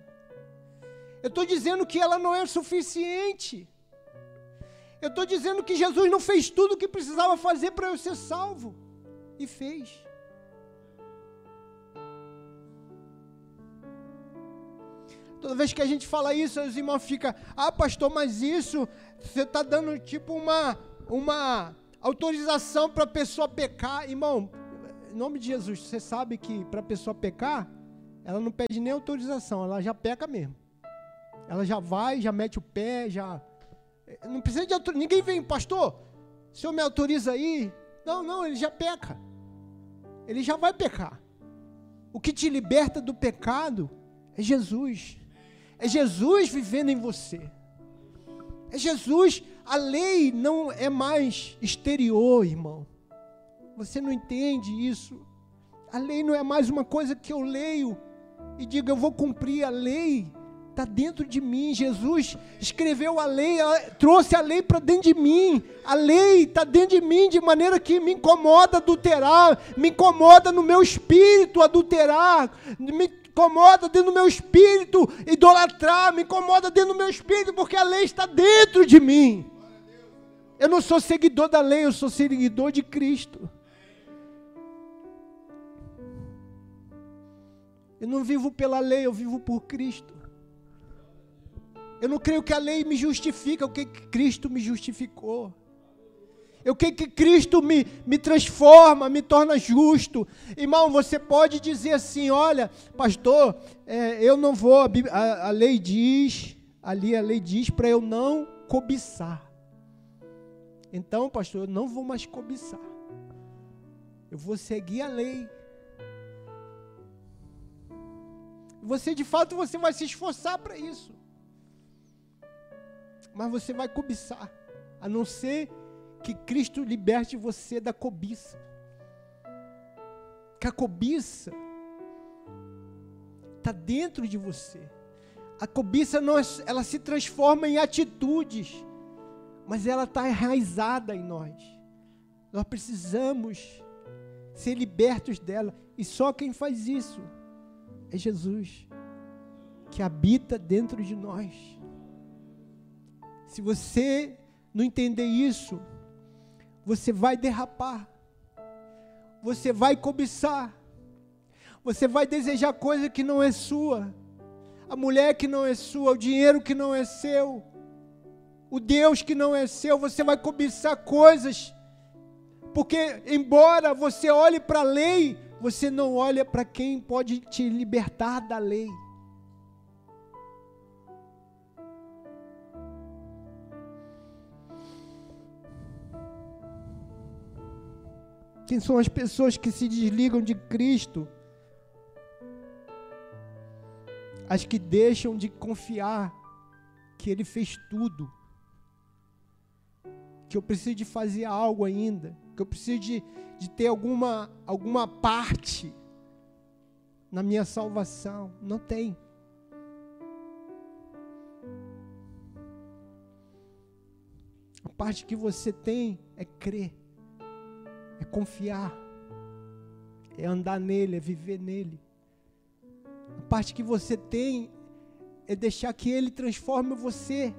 Eu estou dizendo que ela não é suficiente. Eu estou dizendo que Jesus não fez tudo o que precisava fazer para eu ser salvo. E fez. Toda vez que a gente fala isso, os irmãos ficam, ah, pastor, mas isso, você está dando tipo uma, uma autorização para a pessoa pecar. Irmão, em nome de Jesus, você sabe que para a pessoa pecar, ela não pede nem autorização, ela já peca mesmo. Ela já vai, já mete o pé, já. Não precisa de autorização. Ninguém vem, pastor, o senhor me autoriza aí? Não, não, ele já peca. Ele já vai pecar. O que te liberta do pecado é Jesus. É Jesus vivendo em você. É Jesus. A lei não é mais exterior, irmão. Você não entende isso. A lei não é mais uma coisa que eu leio e digo, eu vou cumprir a lei. Está dentro de mim. Jesus escreveu a lei, trouxe a lei para dentro de mim. A lei está dentro de mim de maneira que me incomoda adulterar, me incomoda no meu espírito adulterar, me incomoda dentro do meu espírito idolatrar, me incomoda dentro do meu espírito porque a lei está dentro de mim. Eu não sou seguidor da lei, eu sou seguidor de Cristo. Eu não vivo pela lei, eu vivo por Cristo. Eu não creio que a lei me justifica, o que Cristo me justificou. Eu creio que Cristo me, me transforma, me torna justo. Irmão, você pode dizer assim: olha, pastor, é, eu não vou, a, a, a lei diz, ali a lei diz para eu não cobiçar. Então, pastor, eu não vou mais cobiçar. Eu vou seguir a lei. Você de fato você vai se esforçar para isso. Mas você vai cobiçar, a não ser que Cristo liberte você da cobiça. Que a cobiça está dentro de você. A cobiça não é, ela se transforma em atitudes, mas ela está enraizada em nós. Nós precisamos ser libertos dela, e só quem faz isso é Jesus, que habita dentro de nós. Se você não entender isso, você vai derrapar, você vai cobiçar, você vai desejar coisa que não é sua, a mulher que não é sua, o dinheiro que não é seu, o Deus que não é seu, você vai cobiçar coisas, porque embora você olhe para a lei, você não olha para quem pode te libertar da lei. Quem são as pessoas que se desligam de Cristo? As que deixam de confiar que Ele fez tudo. Que eu preciso de fazer algo ainda. Que eu preciso de, de ter alguma, alguma parte na minha salvação. Não tem. A parte que você tem é crer é confiar, é andar nele, é viver nele. A parte que você tem é deixar que ele transforme você.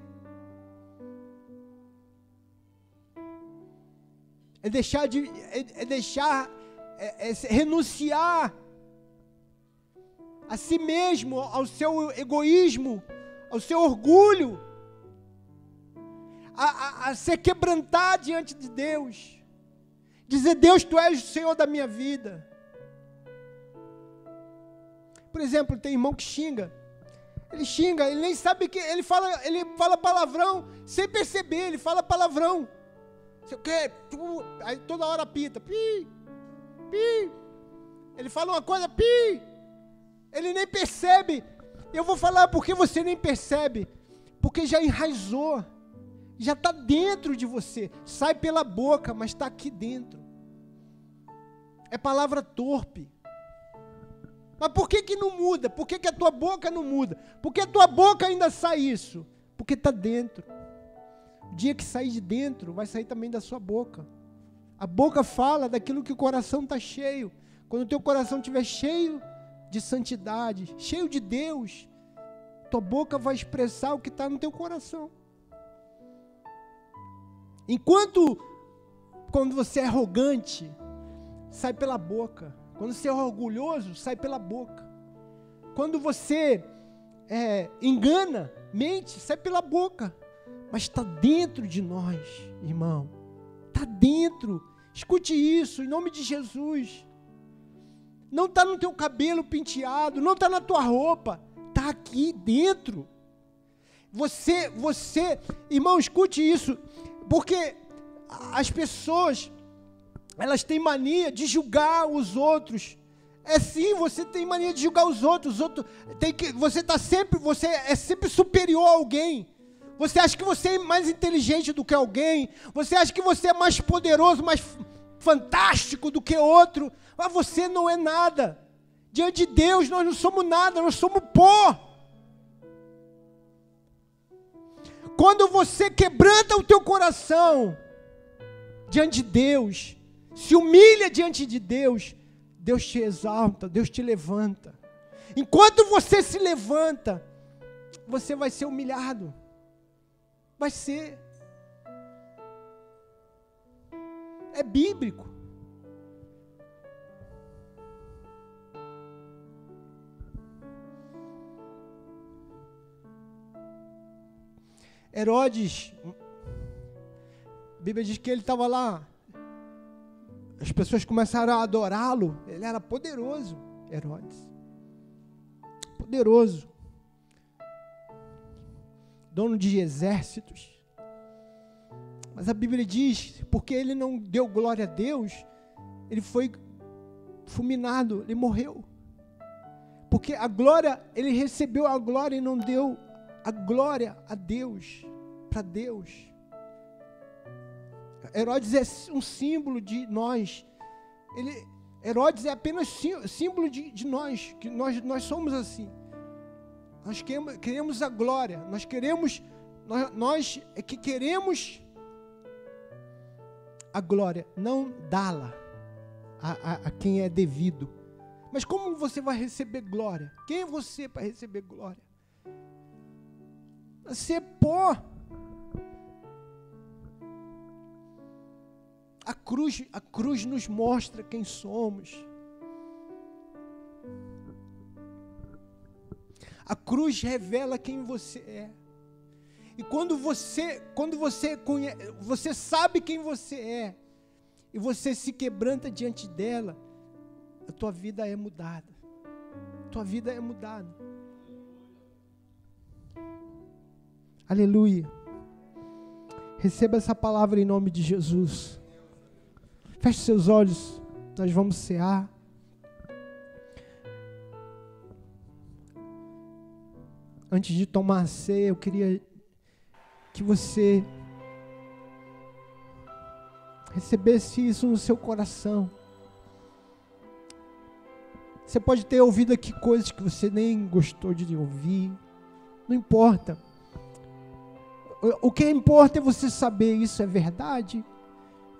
É deixar de é, é deixar é, é renunciar a si mesmo, ao seu egoísmo, ao seu orgulho, a, a, a ser quebrantar diante de Deus. Dizer, Deus, tu és o Senhor da minha vida. Por exemplo, tem irmão que xinga. Ele xinga, ele nem sabe que ele fala, ele fala palavrão sem perceber, ele fala palavrão. Sei o quê? Aí toda hora pita, pi, pi. Ele fala uma coisa, pi. Ele nem percebe. Eu vou falar porque você nem percebe. Porque já enraizou já está dentro de você. Sai pela boca, mas está aqui dentro. É palavra torpe. Mas por que, que não muda? Por que, que a tua boca não muda? Por que a tua boca ainda sai isso? Porque está dentro. O dia que sair de dentro, vai sair também da sua boca. A boca fala daquilo que o coração está cheio. Quando o teu coração estiver cheio de santidade, cheio de Deus, tua boca vai expressar o que está no teu coração. Enquanto, quando você é arrogante, sai pela boca. Quando você é orgulhoso, sai pela boca. Quando você é, engana, mente, sai pela boca. Mas está dentro de nós, irmão. Está dentro. Escute isso, em nome de Jesus. Não está no teu cabelo penteado, não está na tua roupa, está aqui dentro. Você, você, irmão, escute isso. Porque as pessoas, elas têm mania de julgar os outros. É sim, você tem mania de julgar os outros. Os outros tem que, você tá sempre, você é sempre superior a alguém. Você acha que você é mais inteligente do que alguém. Você acha que você é mais poderoso, mais fantástico do que outro. Mas você não é nada. Diante de Deus, nós não somos nada, nós somos pó. Quando você quebranta o teu coração diante de Deus, se humilha diante de Deus, Deus te exalta, Deus te levanta. Enquanto você se levanta, você vai ser humilhado. Vai ser. É bíblico. Herodes, a Bíblia diz que ele estava lá. As pessoas começaram a adorá-lo. Ele era poderoso, Herodes. Poderoso. Dono de exércitos. Mas a Bíblia diz, porque ele não deu glória a Deus, ele foi fulminado, ele morreu. Porque a glória, ele recebeu a glória e não deu a glória a Deus, para Deus. Herodes é um símbolo de nós. Ele, Herodes é apenas símbolo de, de nós, que nós, nós somos assim. Nós queremos, a glória, nós queremos, nós, nós é que queremos a glória, não dá-la a, a, a quem é devido. Mas como você vai receber glória? Quem é você para receber glória? Você é pó. A cruz, a cruz nos mostra quem somos. A cruz revela quem você é. E quando você, quando você conhece, você sabe quem você é, e você se quebranta diante dela, a tua vida é mudada. A tua vida é mudada. Aleluia. Receba essa palavra em nome de Jesus. Feche seus olhos, nós vamos cear. Antes de tomar a ceia, eu queria que você recebesse isso no seu coração. Você pode ter ouvido aqui coisas que você nem gostou de ouvir, não importa. O que importa é você saber isso é verdade.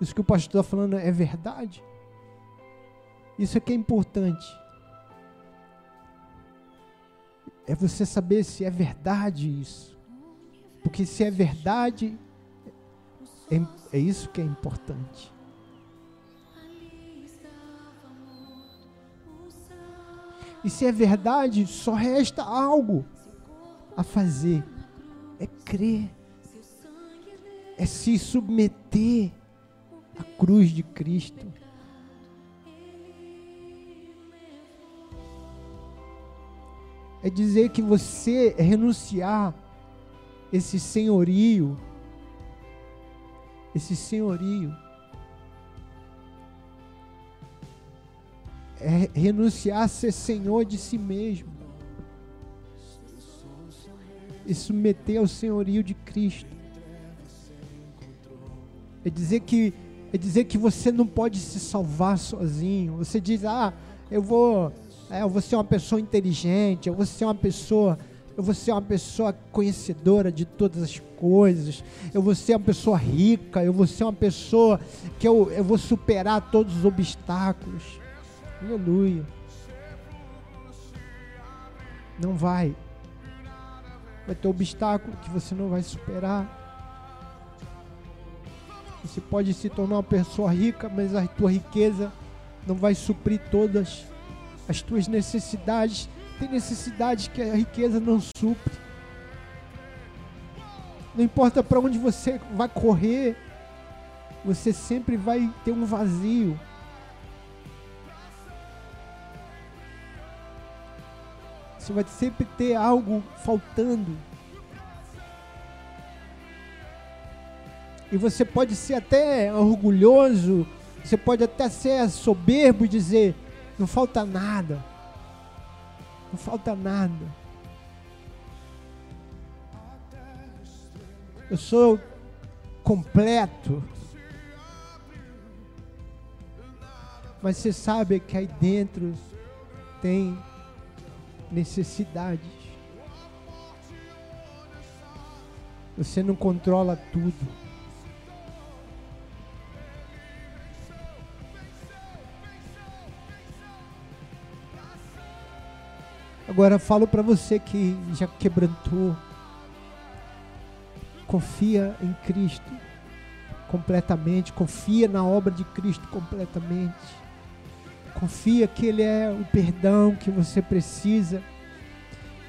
Isso que o pastor está falando é verdade. Isso é que é importante. É você saber se é verdade isso. Porque se é verdade, é, é isso que é importante. E se é verdade, só resta algo a fazer: é crer, é se submeter à cruz de Cristo. É dizer que você é renunciar esse senhorio, esse senhorio, é renunciar a ser senhor de si mesmo e submeter ao senhorio de Cristo. É dizer que é dizer que você não pode se salvar sozinho. Você diz: "Ah, eu vou, é, eu vou ser uma pessoa inteligente, eu vou ser uma pessoa eu vou ser uma pessoa conhecedora de todas as coisas, eu vou ser uma pessoa rica, eu vou ser uma pessoa que eu, eu vou superar todos os obstáculos. Aleluia. Não vai. Vai ter obstáculo que você não vai superar. Você pode se tornar uma pessoa rica, mas a tua riqueza não vai suprir todas as tuas necessidades tem necessidades que a riqueza não supre. Não importa para onde você vai correr, você sempre vai ter um vazio. Você vai sempre ter algo faltando. E você pode ser até orgulhoso, você pode até ser soberbo e dizer: não falta nada. Não falta nada. Eu sou completo. Mas você sabe que aí dentro tem necessidades. Você não controla tudo. Agora falo para você que já quebrantou. Confia em Cristo completamente, confia na obra de Cristo completamente. Confia que ele é o perdão que você precisa,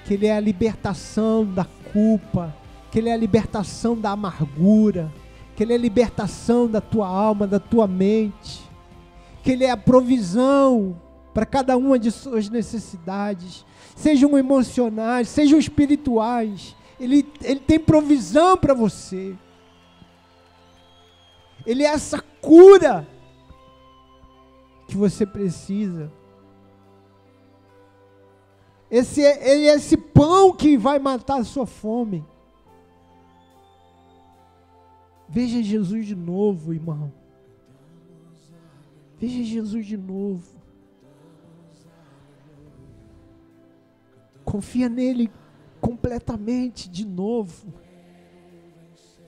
que ele é a libertação da culpa, que ele é a libertação da amargura, que ele é a libertação da tua alma, da tua mente, que ele é a provisão para cada uma de suas necessidades, sejam emocionais, sejam espirituais. Ele, ele tem provisão para você. Ele é essa cura que você precisa. Esse é, ele é esse pão que vai matar a sua fome. Veja Jesus de novo, irmão. Veja Jesus de novo. Confia nele completamente de novo.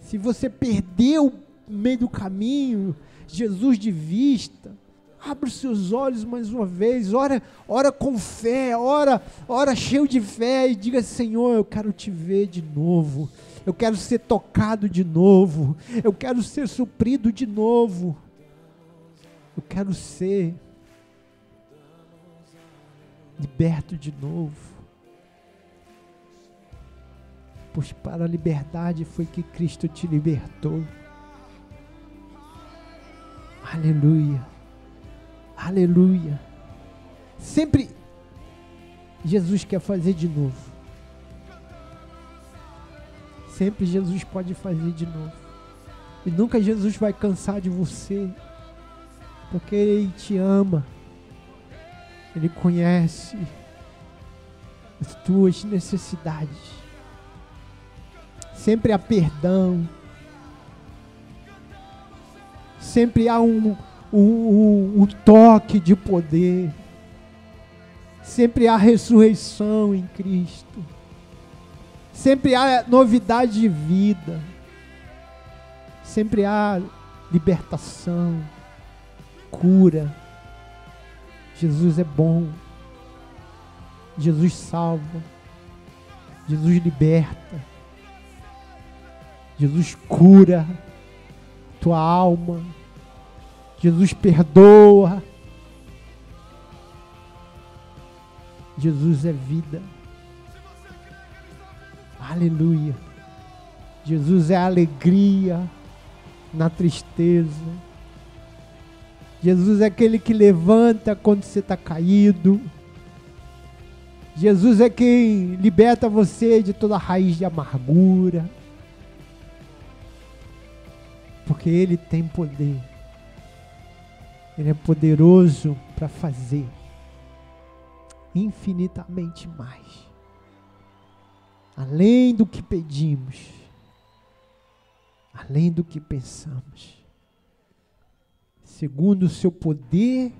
Se você perdeu no meio do caminho Jesus de vista, Abra os seus olhos mais uma vez, ora, ora com fé, ora, ora cheio de fé e diga: Senhor, eu quero te ver de novo, eu quero ser tocado de novo, eu quero ser suprido de novo, eu quero ser liberto de novo. Pois para a liberdade foi que Cristo te libertou. Aleluia. Aleluia. Sempre Jesus quer fazer de novo. Sempre Jesus pode fazer de novo. E nunca Jesus vai cansar de você. Porque Ele te ama. Ele conhece as tuas necessidades. Sempre há perdão. Sempre há um, o, toque de poder. Sempre há ressurreição em Cristo. Sempre há novidade de vida. Sempre há libertação, cura. Jesus é bom. Jesus salva. Jesus liberta. Jesus cura tua alma. Jesus perdoa. Jesus é vida. Aleluia. Jesus é alegria na tristeza. Jesus é aquele que levanta quando você está caído. Jesus é quem liberta você de toda raiz de amargura. Porque Ele tem poder. Ele é poderoso para fazer infinitamente mais. Além do que pedimos, além do que pensamos, segundo o seu poder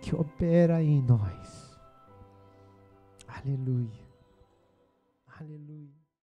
que opera em nós. Aleluia. Aleluia.